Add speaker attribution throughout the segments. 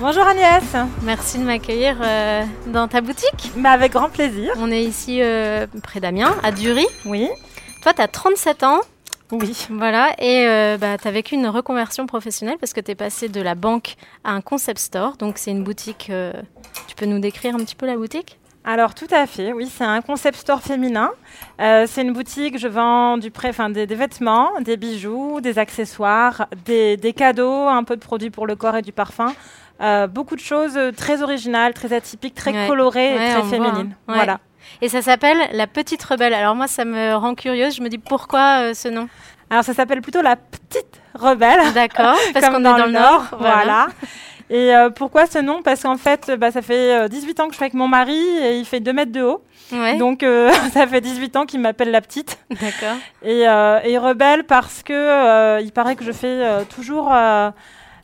Speaker 1: Bonjour Agnès
Speaker 2: Merci de m'accueillir euh, dans ta boutique.
Speaker 1: Mais avec grand plaisir.
Speaker 2: On est ici euh, près d'Amiens, à Dury.
Speaker 1: Oui.
Speaker 2: Toi, tu as 37 ans.
Speaker 1: Oui.
Speaker 2: Voilà, et euh, bah, tu as vécu une reconversion professionnelle parce que tu es passé de la banque à un concept store. Donc, c'est une boutique. tu peux nous décrire un petit peu la boutique?
Speaker 1: Alors tout à fait, oui, c'est un concept store féminin. c'est une boutique, je vends du pré, des, des, vêtements, des bijoux, des accessoires, des, des, cadeaux, un peu de produits pour le corps et du parfum. Euh, beaucoup de choses euh, très originales, très atypiques, très colorées et très féminines. Voilà.
Speaker 2: Et ça s'appelle La Petite Rebelle. Alors moi, ça me rend curieuse. Je me dis pourquoi euh, ce nom?
Speaker 1: Alors ça s'appelle plutôt La Petite Rebelle.
Speaker 2: D'accord, parce qu'on est dans, le Nord.
Speaker 1: Voilà. Et pourquoi ce nom? Parce qu'en fait, bah, ça fait 18 ans que je suis avec mon mari et il fait 2 mètres de haut. Donc ça fait 18 ans qu'il m'appelle la petite.
Speaker 2: D'accord.
Speaker 1: Et, et, rebelle parce que il paraît que je fais toujours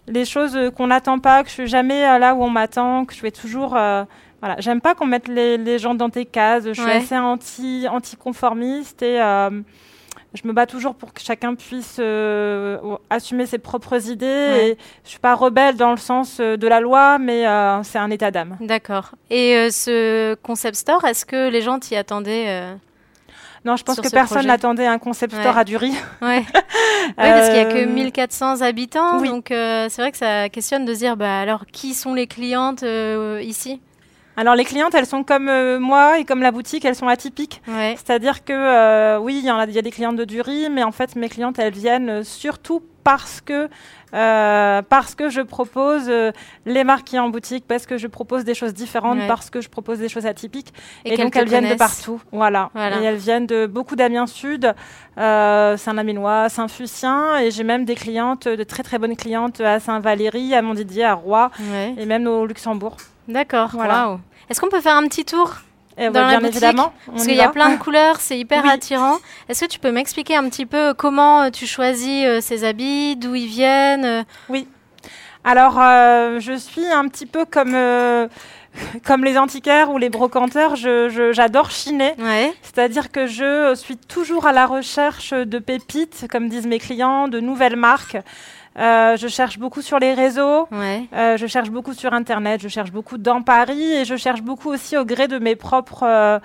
Speaker 1: les choses qu'on n'attend pas, que je suis jamais euh, là où on m'attend, que je vais toujours. Euh, voilà, j'aime pas qu'on mette les, gens dans tes cases. Je suis assez anti anticonformiste et euh, je me bats toujours pour que chacun puisse assumer ses propres idées. Et je suis pas rebelle dans le sens de la loi, mais c'est un état d'âme.
Speaker 2: D'accord. Et ce concept store, est-ce que les gens t'y attendaient
Speaker 1: non, je pense que personne n'attendait un concept store à Dury.
Speaker 2: Ouais. oui, parce qu'il n'y a que 1400 euh, habitants. Donc, euh, c'est vrai que ça questionne de se dire, bah, alors, qui sont les clientes euh, ici?
Speaker 1: Alors les clientes, elles sont comme moi et comme la boutique, elles sont atypiques. C'est-à-dire que oui, il y, a, y a des clientes de Dury, mais en fait mes clientes, elles viennent surtout parce que euh, parce que je propose euh, les marques qui en boutique, parce que je propose des choses différentes, parce que je propose des choses atypiques. Et, donc elles viennent de partout. Voilà. Et elles viennent de beaucoup d'Amiens Sud, euh, Saint-Laminois, Saint-Fucien. Et j'ai même des clientes, de très très bonnes clientes à Saint-Valéry, à Montdidier, à Roy et même au Luxembourg.
Speaker 2: D'accord. Voilà. Est-ce qu'on peut faire un petit tour dans la
Speaker 1: bien
Speaker 2: boutique,
Speaker 1: évidemment.
Speaker 2: Parce qu'il y a plein de couleurs, c'est hyper attirant. Est-ce que tu peux m'expliquer un petit peu comment euh, tu choisis euh, ces habits, d'où ils viennent euh
Speaker 1: Oui. Alors, je suis un petit peu comme comme les antiquaires ou les brocanteurs, j'adore chiner. C'est-à-dire que je suis toujours à la recherche de pépites, comme disent mes clients, de nouvelles marques. Euh, je cherche beaucoup sur les réseaux, euh, je cherche beaucoup sur Internet, je cherche beaucoup dans Paris et je cherche beaucoup aussi au gré de mes propres euh,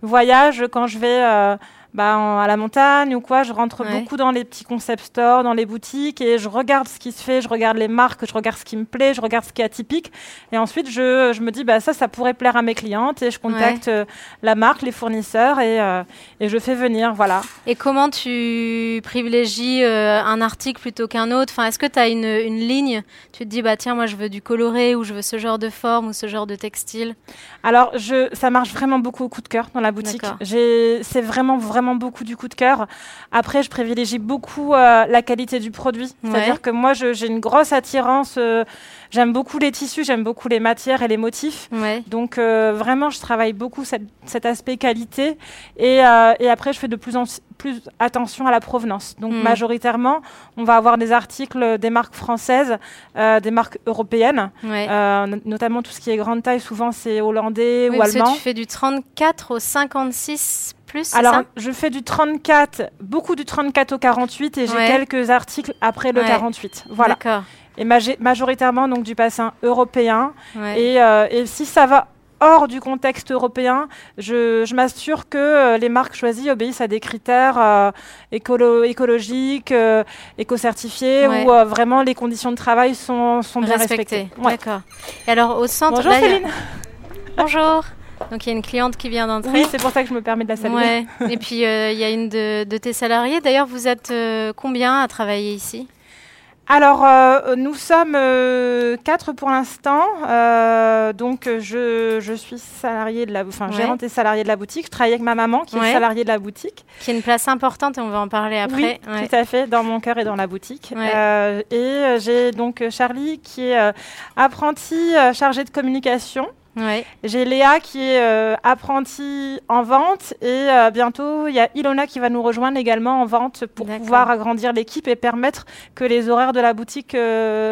Speaker 1: voyages. Quand je vais bah, à la montagne ou quoi, je rentre beaucoup dans les petits concept stores, dans les boutiques et je regarde ce qui se fait, je regarde les marques, je regarde ce qui me plaît, je regarde ce qui est atypique. Et ensuite je, je me dis bah ça ça pourrait plaire à mes clientes et je contacte euh, la marque, les fournisseurs et, euh, et, je fais venir voilà.
Speaker 2: Et comment tu privilégies euh, un article plutôt qu'un autre? Enfin, est-ce que tu as une, une, ligne? Tu te dis bah tiens moi je veux du coloré ou je veux ce genre de forme ou ce genre de textile?
Speaker 1: Alors je ça marche vraiment beaucoup au coup de cœur dans la boutique. C'est vraiment vraiment beaucoup du coup de cœur. Après, je privilégie beaucoup euh, la qualité du produit. C'est-à-dire que moi, j'ai une grosse attirance. Euh, j'aime beaucoup les tissus, j'aime beaucoup les matières et les motifs. Donc, euh, vraiment, je travaille beaucoup cet aspect qualité. Et, et, après, je fais de plus en plus attention à la provenance. Donc, hmm. majoritairement, on va avoir des articles des marques françaises, des marques européennes, notamment tout ce qui est grande taille. Souvent, c'est hollandais ou allemand.
Speaker 2: tu fais du 34 au 56
Speaker 1: alors, je fais du 34, beaucoup du 34 au 48 et j'ai quelques articles après le 48. Voilà. Et majoritairement donc du bassin européen. Euh, et, si ça va hors du contexte européen, je, m'assure que euh, les marques choisies obéissent à des critères euh, écologiques, éco-certifiés, où vraiment les conditions de travail sont, bien respectées.
Speaker 2: D'accord. Et alors au centre...
Speaker 1: Bonjour Céline
Speaker 2: Bonjour donc il y a une cliente qui vient d'entrer.
Speaker 1: Oui, c'est pour ça que je me permets de la saluer.
Speaker 2: Et puis euh, il y a une de, tes salariés. D'ailleurs, vous êtes euh, combien à travailler ici?
Speaker 1: Alors, euh, nous sommes quatre pour l'instant. donc, je, je, suis salariée de la, enfin, gérante et salariée de la boutique. Je travaille avec ma maman, qui est salariée de la boutique.
Speaker 2: Qui a une place importante et on va en parler après.
Speaker 1: Oui, tout à fait, dans mon cœur et dans la boutique. et j'ai donc Charlie, qui est apprenti chargé de communication J'ai Léa qui est apprentie en vente et bientôt il y a Ilona qui va nous rejoindre également en vente pour pouvoir agrandir l'équipe et permettre que les horaires de la boutique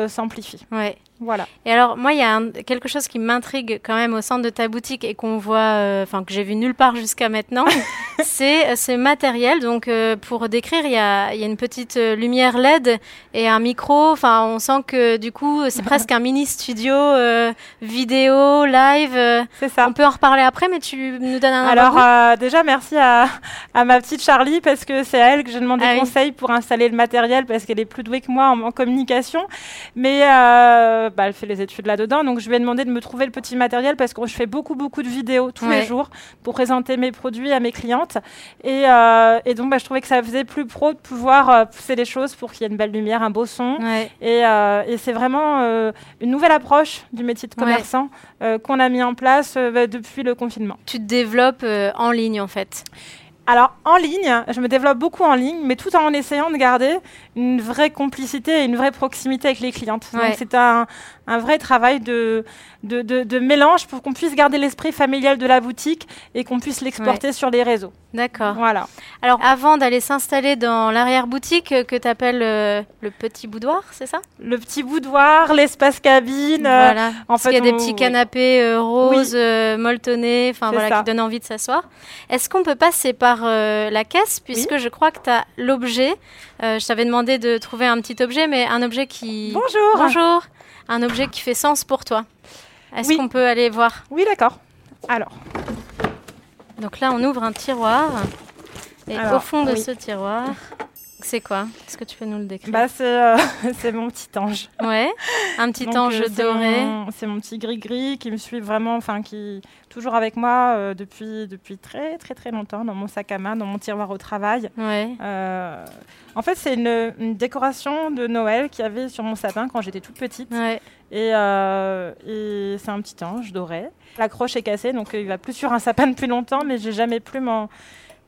Speaker 1: s'amplifient.
Speaker 2: Ouais. Voilà. Et alors, moi, il y a quelque chose qui m'intrigue quand même au centre de ta boutique et qu'on voit, euh, enfin, que j'ai vu nulle part jusqu'à maintenant, c'est euh, ce matériel. Donc, euh, pour décrire, il y a, y a, une petite lumière LED et un micro. Enfin, on sent que du coup, c'est presque un mini studio vidéo, live.
Speaker 1: c'est ça.
Speaker 2: On peut en reparler après, mais tu nous donnes un
Speaker 1: Alors, déjà, merci à, à, ma petite Charlie parce que c'est à elle que j'ai demandé ah conseil pour installer le matériel parce qu'elle est plus douée que moi en, en communication. Mais bah, elle fait les études là-dedans. Donc, je lui ai demandé de me trouver le petit matériel parce que je fais beaucoup, beaucoup de vidéos tous les jours pour présenter mes produits à mes clientes. Et, euh, et donc, bah, je trouvais que ça faisait plus pro de pouvoir euh, pousser les choses pour qu'il y ait une belle lumière, un beau son. Et, euh, et c'est vraiment une nouvelle approche du métier de commerçant qu'on a mis en place bah, depuis le confinement.
Speaker 2: Tu te développes en ligne, en fait
Speaker 1: alors en ligne, je me développe beaucoup en ligne, mais tout en essayant de garder une vraie complicité et une vraie proximité avec les clientes. Donc c'est un, un vrai travail de, de, de, mélange pour qu'on puisse garder l'esprit familial de la boutique et qu'on puisse l'exporter sur les réseaux.
Speaker 2: D'accord.
Speaker 1: Voilà.
Speaker 2: Alors, avant d'aller s'installer dans l'arrière-boutique euh, que tu appelles euh, le petit boudoir, c'est ça?
Speaker 1: Le petit boudoir, l'espace cabine.
Speaker 2: Euh, voilà. en fait, il y a des petits canapés roses, molletonnés, enfin voilà, qui donnent envie de s'asseoir. Est-ce qu'on peut passer par la caisse, puisque je crois que tu as l'objet. je t'avais demandé de trouver un petit objet, mais un objet qui.
Speaker 1: Bonjour.
Speaker 2: Bonjour un objet qui fait sens pour toi. Est-ce qu'on peut aller voir?
Speaker 1: Oui, d'accord. Alors.
Speaker 2: Donc là, on ouvre un tiroir. Et au fond de ce tiroir, c'est quoi? Est-ce que tu peux nous le décrire?
Speaker 1: Bah, euh, c'est, mon petit ange.
Speaker 2: Ouais, un petit ange euh, doré.
Speaker 1: c'est mon petit gris-gris qui me suit vraiment, enfin qui est toujours avec moi euh, depuis, depuis très très très longtemps dans mon sac à main, dans mon tiroir au travail.
Speaker 2: Ouais.
Speaker 1: en fait, c'est une, décoration de Noël qu'il y avait sur mon sapin quand j'étais toute petite.
Speaker 2: Ouais.
Speaker 1: Et, et c'est un petit ange doré. La croche est cassée, donc il va plus sur un sapin depuis longtemps, mais j'ai jamais plus m'en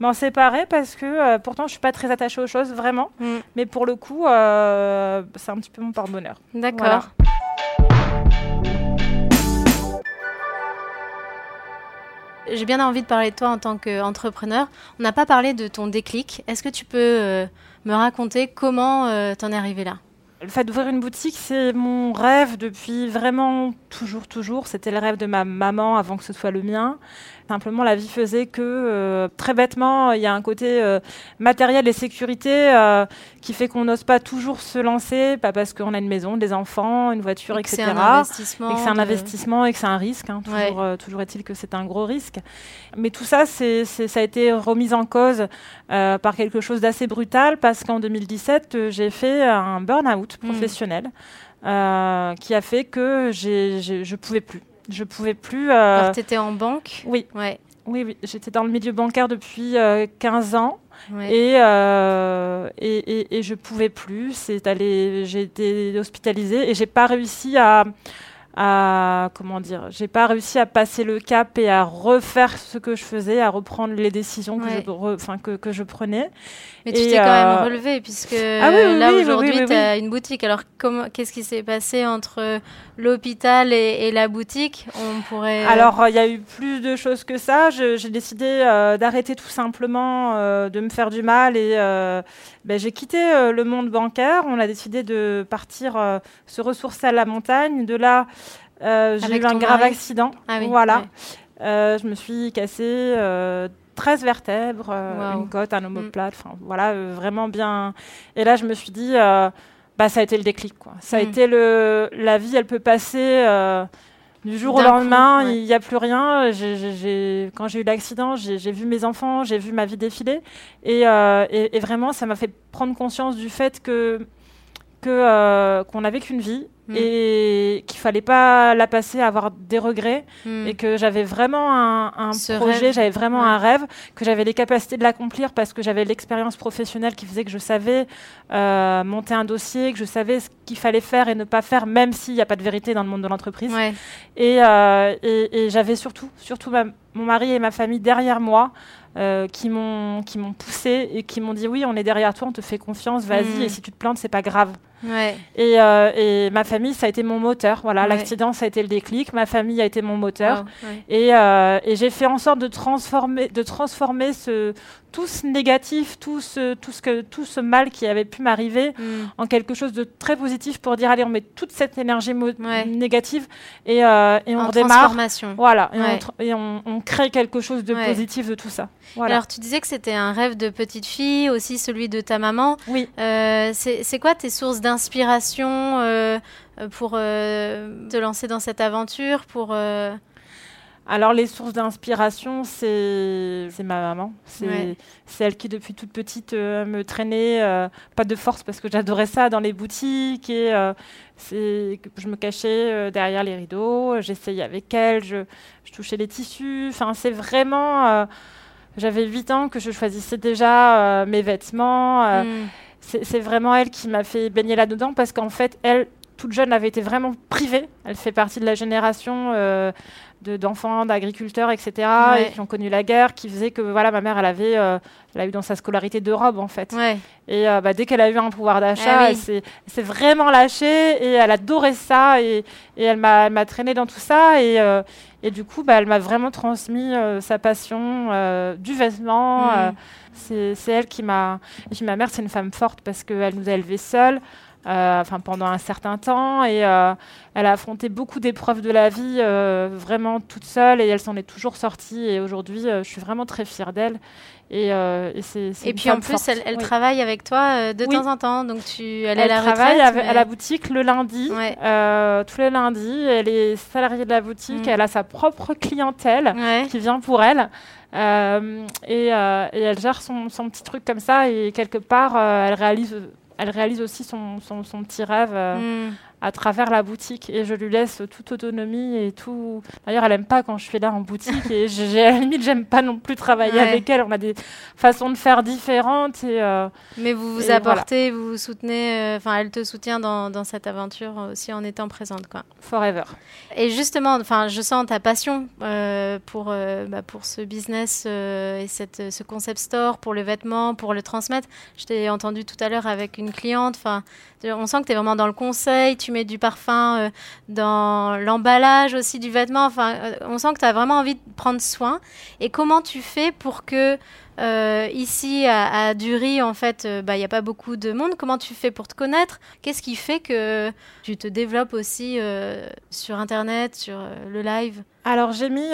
Speaker 1: m'en séparer parce que euh, pourtant je suis pas très attachée aux choses vraiment, mm. mais pour le coup euh, c'est un petit peu mon porte-bonheur.
Speaker 2: D'accord. J'ai bien envie de parler de toi en tant qu'entrepreneur. On n'a pas parlé de ton déclic. Est-ce que tu peux euh, me raconter comment tu en es arrivé là?
Speaker 1: Le fait d'ouvrir une boutique, c'est mon rêve depuis vraiment toujours, toujours. C'était le rêve de ma maman avant que ce soit le mien. Simplement, la vie faisait que, euh, très bêtement, il y a un côté euh, matériel et sécurité euh, qui fait qu'on n'ose pas toujours se lancer, pas parce qu'on a une maison, des enfants, une voiture, etc.
Speaker 2: C'est un investissement.
Speaker 1: Et que c'est un investissement et que c'est un risque. Hein. Toujours, toujours est-il que c'est un gros risque. Mais tout ça, c'est, ça a été remis en cause par quelque chose d'assez brutal parce qu'en 2017, j'ai fait un burn-out hmm. professionnel. qui a fait que j'ai, je pouvais plus. Je pouvais plus.
Speaker 2: Euh... Alors, tu étais en banque?
Speaker 1: Oui.
Speaker 2: Ouais.
Speaker 1: Oui, oui. J'étais dans le milieu bancaire depuis 15 euh, ans. Et, euh, et, et, et, je pouvais plus. C'est j'ai été hospitalisée et j'ai pas réussi à, à comment dire, j'ai pas réussi à passer le cap et à refaire ce que je faisais, à reprendre les décisions que, je, enfin, que, que, je prenais.
Speaker 2: Mais tu t'es quand même euh, relevé puisque ah là aujourd'hui tu as une boutique. Alors qu'est-ce qui s'est passé entre l'hôpital et, la boutique? On pourrait.
Speaker 1: Euh, Alors il y a eu plus de choses que ça. J'ai décidé euh, d'arrêter tout simplement de me faire du mal et ben, j'ai quitté le monde bancaire. On a décidé de partir se ressourcer à la montagne. De là j'ai eu un grave accident.
Speaker 2: Ah
Speaker 1: voilà. je me suis cassé 13 vertèbres, euh, une côte, un omoplate, enfin voilà, euh, vraiment bien. Et là, je me suis dit, euh, bah, ça a été le déclic, quoi. Ça a mm. été le. La vie, elle peut passer du jour au lendemain, il n'y a plus rien. quand j'ai eu l'accident, j'ai vu mes enfants, j'ai vu ma vie défiler. Et, et, et vraiment, ça m'a fait prendre conscience du fait que qu'on n'avait qu'une vie Mm. et qu'il fallait pas la passer à avoir des regrets mm. et que j'avais vraiment un, projet, j'avais vraiment un rêve, que j'avais les capacités de l'accomplir parce que j'avais l'expérience professionnelle qui faisait que je savais euh, monter un dossier, que je savais ce qu'il fallait faire et ne pas faire, même s'il n'y a pas de vérité dans le monde de l'entreprise. Euh, et, et, j'avais surtout, surtout mon mari et ma famille derrière moi. Euh, qui m'ont qui m'ont poussé et qui m'ont dit oui on est derrière toi on te fait confiance vas-y mm. et si tu te plantes c'est pas grave Et, et, ma famille, ça a été mon moteur. Voilà, l'accident, ça a été le déclic. Ma famille a été mon moteur. Et, et j'ai fait en sorte de transformer, de transformer ce, tout ce négatif, tout ce, tout ce, que, tout ce mal qui avait pu m'arriver mm. en quelque chose de très positif pour dire allez, on met toute cette énergie négative et, euh, et on redémarre. Voilà, et, on, on, crée quelque chose de positif de tout ça.
Speaker 2: Alors, tu disais que c'était un rêve de petite fille, aussi celui de ta maman.
Speaker 1: Oui.
Speaker 2: Euh, c'est quoi tes sources d'inspiration euh, pour te lancer dans cette aventure pour
Speaker 1: alors les sources d'inspiration, c'est ma maman. C'est elle qui depuis toute petite euh, me traînait, euh, pas de force parce que j'adorais ça dans les boutiques et euh, je me cachais derrière les rideaux, j'essayais avec elle, je, touchais les tissus. Enfin c'est vraiment, j'avais 8 ans que je choisissais déjà mes vêtements. Mm. C'est vraiment elle qui m'a fait baigner là-dedans parce qu'en fait elle toute jeune avait été vraiment privée. Elle fait partie de la génération d'enfants, d'agriculteurs, etc., et qui ont connu la guerre, qui faisait que voilà, ma mère, elle avait, euh, elle a eu dans sa scolarité deux robes en fait. Et euh, bah, dès qu'elle a eu un pouvoir d'achat, eh elle s'est vraiment lâchée et elle adorait ça et, et elle m'a traîné dans tout ça et, euh, et du coup, bah, elle m'a vraiment transmis sa passion du vêtement. Mm. c'est elle qui m'a. Ma mère, c'est une femme forte parce qu'elle nous a élevés seuls. Euh, enfin pendant un certain temps et euh, elle a affronté beaucoup d'épreuves de la vie euh, vraiment toute seule et elle s'en est toujours sortie et aujourd'hui je suis vraiment très fière d'elle. Et, et
Speaker 2: et puis en plus elle, travaille avec toi de temps en temps donc tu
Speaker 1: elle, elle travaille à la boutique le lundi tous les lundis. Elle est salariée de la boutique mm. elle a sa propre clientèle qui vient pour elle et, et, elle gère son, son, petit truc comme ça et quelque part elle réalise elle réalise aussi son, son, petit rêve euh, mm à travers la boutique et je lui laisse toute autonomie et tout. D'ailleurs, elle aime pas quand je suis là en boutique et j'ai, à la limite, j'aime pas non plus travailler avec elle. On a des façons de faire différentes. Et, euh,
Speaker 2: Mais vous vous apportez, vous vous soutenez, euh, enfin, elle te soutient dans, dans, cette aventure aussi en étant présente, quoi.
Speaker 1: Forever.
Speaker 2: Et justement, enfin, je sens ta passion euh, pour, bah, pour ce business et cette, ce concept store, pour le vêtement, pour le transmettre. Je t'ai entendu tout à l'heure avec une cliente, enfin, on sent que tu es vraiment dans le conseil, tu mets du parfum euh, dans l'emballage aussi du vêtement. Enfin, euh, on sent que tu as vraiment envie de prendre soin. Et comment tu fais pour que euh, ici à, à, Dury, en fait, bah, il n'y a pas beaucoup de monde? Comment tu fais pour te connaître? Qu'est-ce qui fait que tu te développes aussi sur Internet, sur le live?
Speaker 1: Alors j'ai mis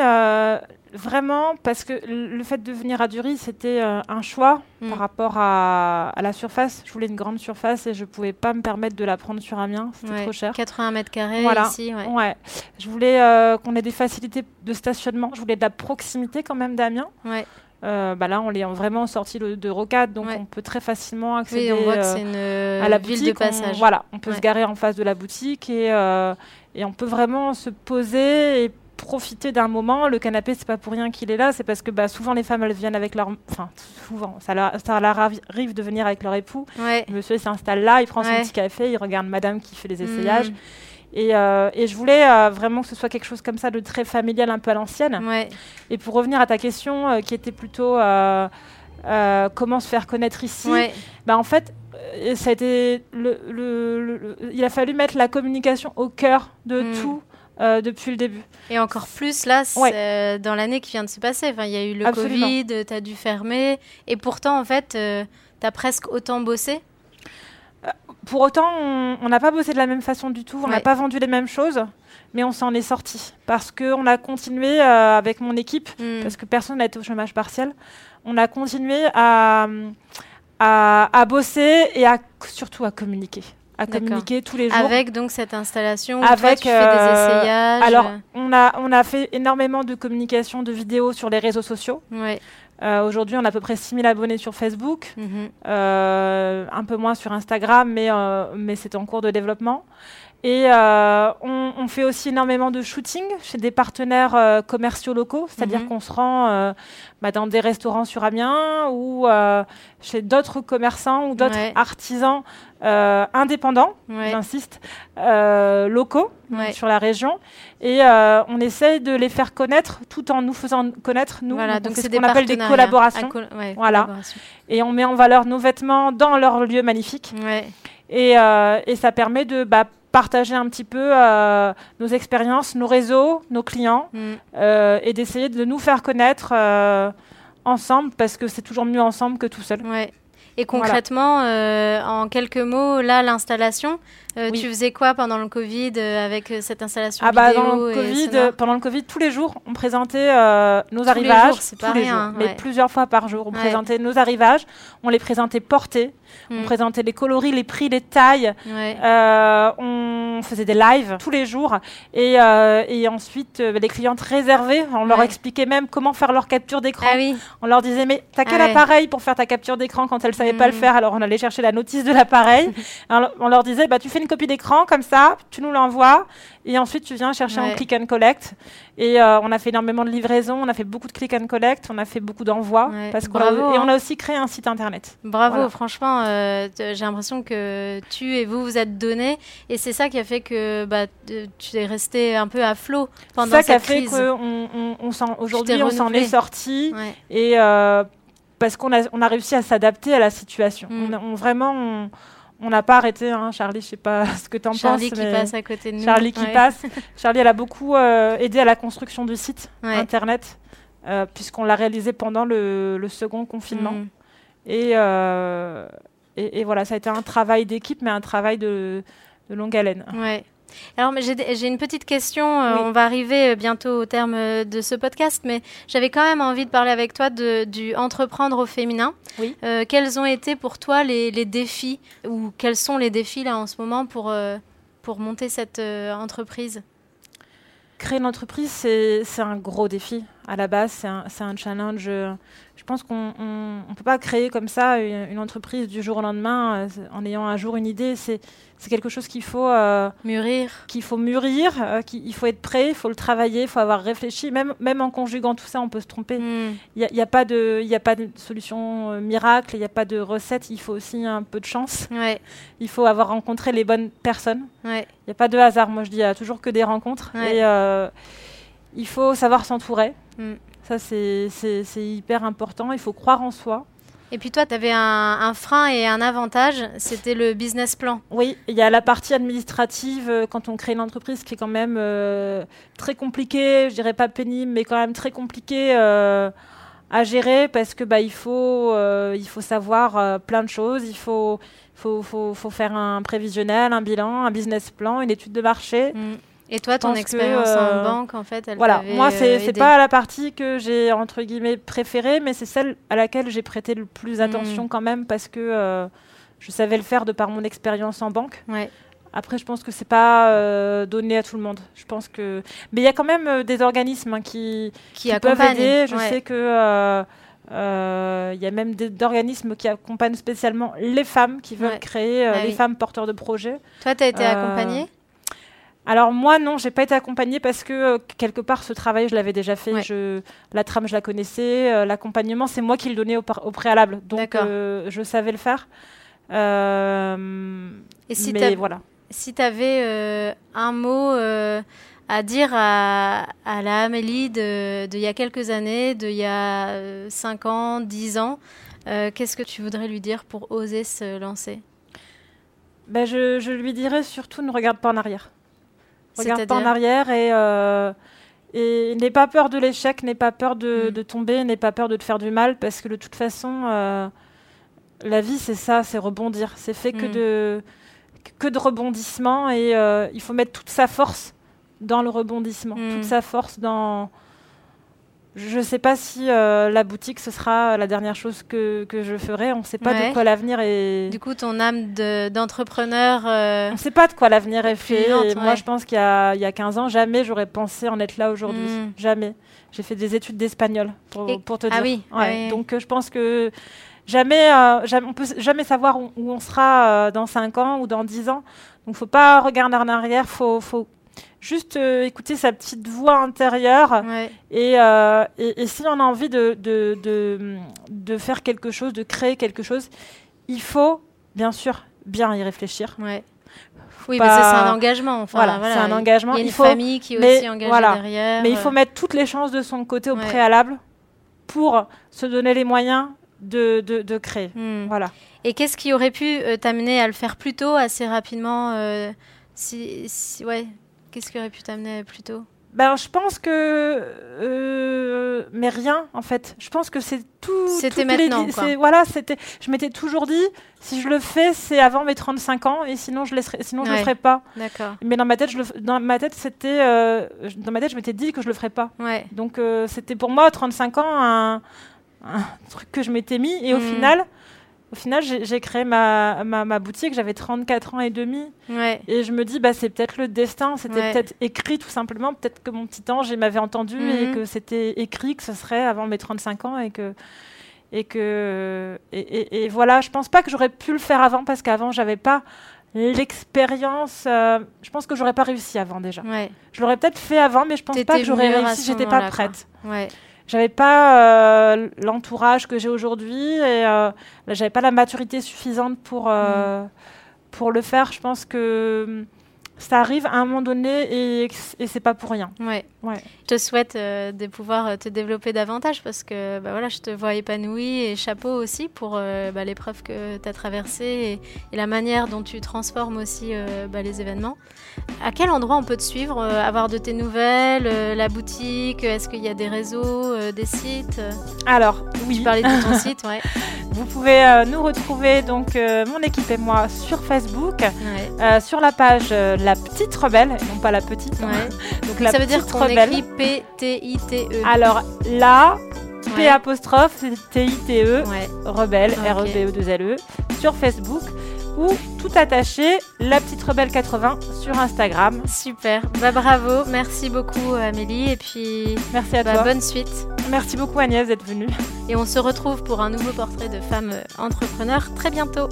Speaker 1: vraiment parce que le fait de venir à Dury, c'était euh, un choix mm. par rapport à, la surface. Je voulais une grande surface et je pouvais pas me permettre de la prendre sur Amiens, c'était trop cher.
Speaker 2: 80 mètres carrés ici,
Speaker 1: ouais. Je voulais euh, qu'on ait des facilités de stationnement. Je voulais de la proximité quand même d'Amiens.
Speaker 2: Ouais.
Speaker 1: Euh, bah là, on est vraiment sorti de, Rocade, donc on peut très facilement accéder
Speaker 2: on voit que une, à la ville de passage.
Speaker 1: On, voilà, on peut se garer en face de la boutique et, et on peut vraiment se poser et profiter d'un moment. Le canapé, c'est pas pour rien qu'il est là, c'est parce que bah, souvent les femmes elles viennent avec leur, enfin souvent, ça leur, ça leur arrive de venir avec leur époux. Le monsieur s'installe là, il prend son petit café, il regarde Madame qui fait les essayages. Mm. Et, euh, et, je voulais euh, vraiment que ce soit quelque chose comme ça de très familial, un peu à l'ancienne. Et pour revenir à ta question, euh, qui était plutôt comment se faire connaître ici, bah, en fait, ça a été le, le, il a fallu mettre la communication au cœur de mm. tout euh, depuis le début.
Speaker 2: Et encore plus là, dans l'année qui vient de se passer. Enfin, il y a eu le Covid, tu as dû fermer. Et pourtant, en fait, euh, tu as presque autant bossé
Speaker 1: euh, Pour autant, on n'a pas bossé de la même façon du tout. On n'a pas vendu les mêmes choses. Mais on s'en est sorti. Parce qu'on a continué avec mon équipe, hmm. parce que personne n'a été au chômage partiel. On a continué à, à, à bosser et à, surtout à communiquer à communiquer tous les jours.
Speaker 2: Avec donc cette installation, avec tu fais des euh, essayages.
Speaker 1: Alors on a on a fait énormément de communication de vidéos sur les réseaux sociaux.
Speaker 2: Ouais.
Speaker 1: Euh, Aujourd'hui, on a à peu près 6000 abonnés sur Facebook, mhm. euh, un peu moins sur Instagram, mais, euh, mais c'est en cours de développement. Et euh, on, on, fait aussi énormément de shooting chez des partenaires euh, commerciaux locaux, c'est-à-dire mhm. qu'on se rend euh, bah, dans des restaurants sur Amiens ou chez d'autres commerçants ou d'autres artisans indépendants, j'insiste, locaux sur la région. Et on essaye de les faire connaître tout en nous faisant connaître, nous.
Speaker 2: Voilà, donc, c'est
Speaker 1: ce qu'on appelle des collaborations. voilà. Et on met en valeur nos vêtements dans leur lieu magnifique. Et, et ça permet de bah, partager un petit peu euh, nos expériences, nos réseaux, nos clients, mm. euh, et d'essayer de nous faire connaître euh, ensemble, parce que c'est toujours mieux ensemble que tout seul.
Speaker 2: Ouais. Et concrètement, en quelques mots, là, l'installation, euh, tu faisais quoi pendant le Covid euh, avec euh, cette installation ah bah,
Speaker 1: dans le COVID, Pendant le Covid, tous les jours, on présentait nos arrivages.
Speaker 2: C'est pas rien,
Speaker 1: mais plusieurs fois par jour. On présentait nos arrivages, on les présentait portés, on hmm. présentait les coloris, les prix, les tailles. on faisait des lives tous les jours. Et, et ensuite, les clientes réservées, on leur expliquait même comment faire leur capture d'écran. Ah on leur disait, mais t'as quel ah appareil pour faire ta capture d'écran quand elles ne savaient pas le hmm. faire Alors on allait chercher la notice de l'appareil. on leur disait, bah, tu fais une copie d'écran comme ça, tu nous l'envoies et ensuite tu viens chercher en click and collect. Et euh, on a fait énormément de livraisons, on a fait beaucoup de click and collect, on a fait beaucoup d'envois parce et on a aussi créé un site internet.
Speaker 2: Bravo, franchement, euh, j'ai l'impression que tu et vous vous êtes donnés et c'est ça qui a fait que bah, tu es resté un peu à flot pendant
Speaker 1: ça
Speaker 2: cette
Speaker 1: crise. Ça qui a fait qu'on aujourd'hui on s'en est sorti et euh, parce qu'on a, on a réussi à s'adapter à la situation. Mm. On, vraiment on n'a pas arrêté, hein, Charlie, je sais pas ce que tu en penses.
Speaker 2: Charlie qui passe à côté de nous.
Speaker 1: Charlie qui passe. Charlie, elle a beaucoup euh, aidé à la construction du site internet, euh, puisqu'on l'a réalisé pendant le, second confinement. Mm. Euh, et, et, voilà, ça a été un travail d'équipe, mais un travail de, de longue haleine.
Speaker 2: Ouais. Alors, j'ai une petite question. Euh, on va arriver euh, bientôt au terme euh, de ce podcast, mais j'avais quand même envie de parler avec toi de, du entreprendre au féminin. Oui. quels ont été pour toi les, défis ou quels sont les défis là en ce moment pour, pour monter cette entreprise?
Speaker 1: Créer une entreprise, c'est un gros défi. À la base, c'est un, un, challenge. Je pense qu'on ne peut pas créer comme ça une, entreprise du jour au lendemain en ayant un jour une idée. C'est quelque chose qu'il faut
Speaker 2: euh, mûrir.
Speaker 1: Qu'il faut mûrir, euh, qu'il faut être prêt, il faut le travailler, il faut avoir réfléchi. Même, même en conjuguant tout ça, on peut se tromper. Hmm. Il n'y a, a, pas de, a pas de solution euh, miracle, il n'y a pas de recette. Il faut aussi un peu de chance.
Speaker 2: Ouais.
Speaker 1: Il faut avoir rencontré les bonnes personnes.
Speaker 2: Il
Speaker 1: ouais. n'y a pas de hasard. Moi, je dis, il n'y a toujours que des rencontres. Et il faut savoir s'entourer. Hmm. Ça, c'est hyper important. Il faut croire en soi.
Speaker 2: Et puis toi, tu avais un, frein et un avantage, c'était le business plan.
Speaker 1: Oui, il y a la partie administrative euh, quand on crée une entreprise qui est quand même euh, très compliquée, je dirais pas pénible, mais quand même très compliquée euh, à gérer parce que bah, il, faut, il faut savoir plein de choses, il faut, faut, faut, faut, faire un prévisionnel, un bilan, un business plan, une étude de marché. Mm.
Speaker 2: Et toi, ton expérience en euh, banque, en fait, elle
Speaker 1: Voilà, moi, c'est n'est euh, pas la partie que j'ai, entre guillemets, préférée, mais c'est celle à laquelle j'ai prêté le plus attention hmm. quand même, parce que euh, je savais le faire de par mon expérience en banque.
Speaker 2: Ouais.
Speaker 1: Après, je pense que c'est pas donné à tout le monde. Je pense que, mais il y a quand même des organismes hein, qui,
Speaker 2: qui,
Speaker 1: peuvent aider. Je sais que il y a même des organismes qui accompagnent spécialement les femmes qui veulent créer, ah les femmes porteurs de projets.
Speaker 2: Toi, tu as été accompagnée?
Speaker 1: Alors moi non, j'ai pas été accompagnée parce que euh, quelque part ce travail je l'avais déjà fait. Je, la trame je la connaissais, euh, l'accompagnement c'est moi qui le donnais au, préalable, donc euh, je savais le faire.
Speaker 2: Et si mais voilà. Si tu avais un mot à dire à, la Amélie de, il y a quelques années, de il y a 5 ans, 10 ans, qu'est-ce que tu voudrais lui dire pour oser se lancer?
Speaker 1: Ben je, je lui dirais surtout ne regarde pas en arrière. Regarde pas en arrière et, euh, et n'aie pas peur de l'échec, n'aie pas peur de, mm. tomber, n'aie pas peur de te faire du mal parce que de toute façon, euh, la vie c'est ça, c'est rebondir. C'est fait que, mm. de, que de rebondissement et euh, il faut mettre toute sa force dans le rebondissement, mm. toute sa force dans je ne sais pas si euh, la boutique, ce sera la dernière chose que, que je ferai. On ne sait pas de quoi l'avenir est.
Speaker 2: Du coup, ton âme d'entrepreneur. Euh,
Speaker 1: On ne sait pas de quoi l'avenir est fait. Et moi, je pense qu'il y, y, a 15 ans, jamais j'aurais pensé en être là aujourd'hui. Hmm. Jamais. J'ai fait des études d'espagnol, pour, pour, te
Speaker 2: ah
Speaker 1: dire.
Speaker 2: Ah oui.
Speaker 1: Donc, euh, je pense que jamais, jamais, on peut jamais savoir où, on sera dans 5 ans ou dans 10 ans. Donc, faut pas regarder en arrière. Faut, faut juste euh, écouter sa petite voix intérieure. Euh, et, et, si on a envie de, de, de, faire quelque chose, de créer quelque chose, il faut bien sûr bien y réfléchir.
Speaker 2: Ouais. Oui, mais c'est un engagement. Enfin, voilà,
Speaker 1: c'est un engagement.
Speaker 2: Il y a une famille qui est aussi engagée derrière.
Speaker 1: Mais il faut mettre toutes les chances de son côté au préalable pour se donner les moyens de, de, créer. Hmm. Voilà.
Speaker 2: Et qu'est-ce qui aurait pu t'amener à le faire plus tôt, assez rapidement si, si, ouais, qu'est-ce qui aurait pu t'amener plus tôt?
Speaker 1: Ben, je pense que. Euh, mais rien, en fait. Je pense que c'est tout.
Speaker 2: C'était maintenant.
Speaker 1: Les, voilà, c'était. Je m'étais toujours dit, si je le fais, c'est avant mes 35 ans, et sinon, je laisserai, sinon je le ferai pas.
Speaker 2: D'accord.
Speaker 1: Mais dans ma tête, je le, dans ma tête, c'était. Euh, dans ma tête, je m'étais dit que je le ferais pas.
Speaker 2: Ouais.
Speaker 1: Donc, euh, c'était pour moi, 35 ans, un, un, truc que je m'étais mis, et au mmh. final au final, j'ai créé ma, ma, boutique, j'avais 34 ans et demi. Et je me dis, bah, c'est peut-être le destin, c'était peut-être écrit tout simplement. Peut-être que mon petit ange m'avait entendu et mhm. que c'était écrit que ce serait avant mes 35 ans et que. Et, que et, voilà, je pense pas que j'aurais pu le faire avant parce qu'avant, j'avais pas l'expérience. Euh, je pense que j'aurais pas réussi avant déjà. Je l'aurais peut-être fait avant, mais je pense pas que j'aurais réussi, j'étais pas prête.
Speaker 2: Ouais
Speaker 1: j'avais pas euh, l'entourage que j'ai aujourd'hui et euh, j'avais pas la maturité suffisante pour, euh, mm. pour le faire. Je pense que ça arrive à un moment donné et, et c'est pas pour rien.
Speaker 2: Ouais. ouais. Je te souhaite euh, de pouvoir euh, te développer davantage parce que bah, voilà, je te vois épanouie et chapeau aussi pour euh, bah, l'épreuve que tu as traversée et, la manière dont tu transformes aussi bah, les événements. À quel endroit on peut te suivre, avoir de tes nouvelles, la boutique Est-ce qu'il y a des réseaux, des sites
Speaker 1: Alors, oui.
Speaker 2: Tu parlais de ton site, ouais.
Speaker 1: Vous pouvez nous retrouver, donc mon équipe et moi, sur Facebook, sur la page La Petite Rebelle, non pas la petite. Hein.
Speaker 2: donc la Ça veut dire qu'on écrit P-T-I-T-E.
Speaker 1: Alors là, P apostrophe, T-I-T-E, Rebelle, R-E-B-E-2-L-E, sur Facebook ou tout attaché, la petite rebelle 80 sur Instagram.
Speaker 2: Super, bah bravo, merci beaucoup Amélie et puis
Speaker 1: merci à
Speaker 2: bah,
Speaker 1: toi.
Speaker 2: Bonne suite.
Speaker 1: Merci beaucoup Agnès d'être venue.
Speaker 2: Et on se retrouve pour un nouveau portrait de femme entrepreneur très bientôt.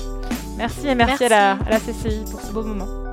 Speaker 1: Merci et merci, À, la, à la CCI pour ce beau moment.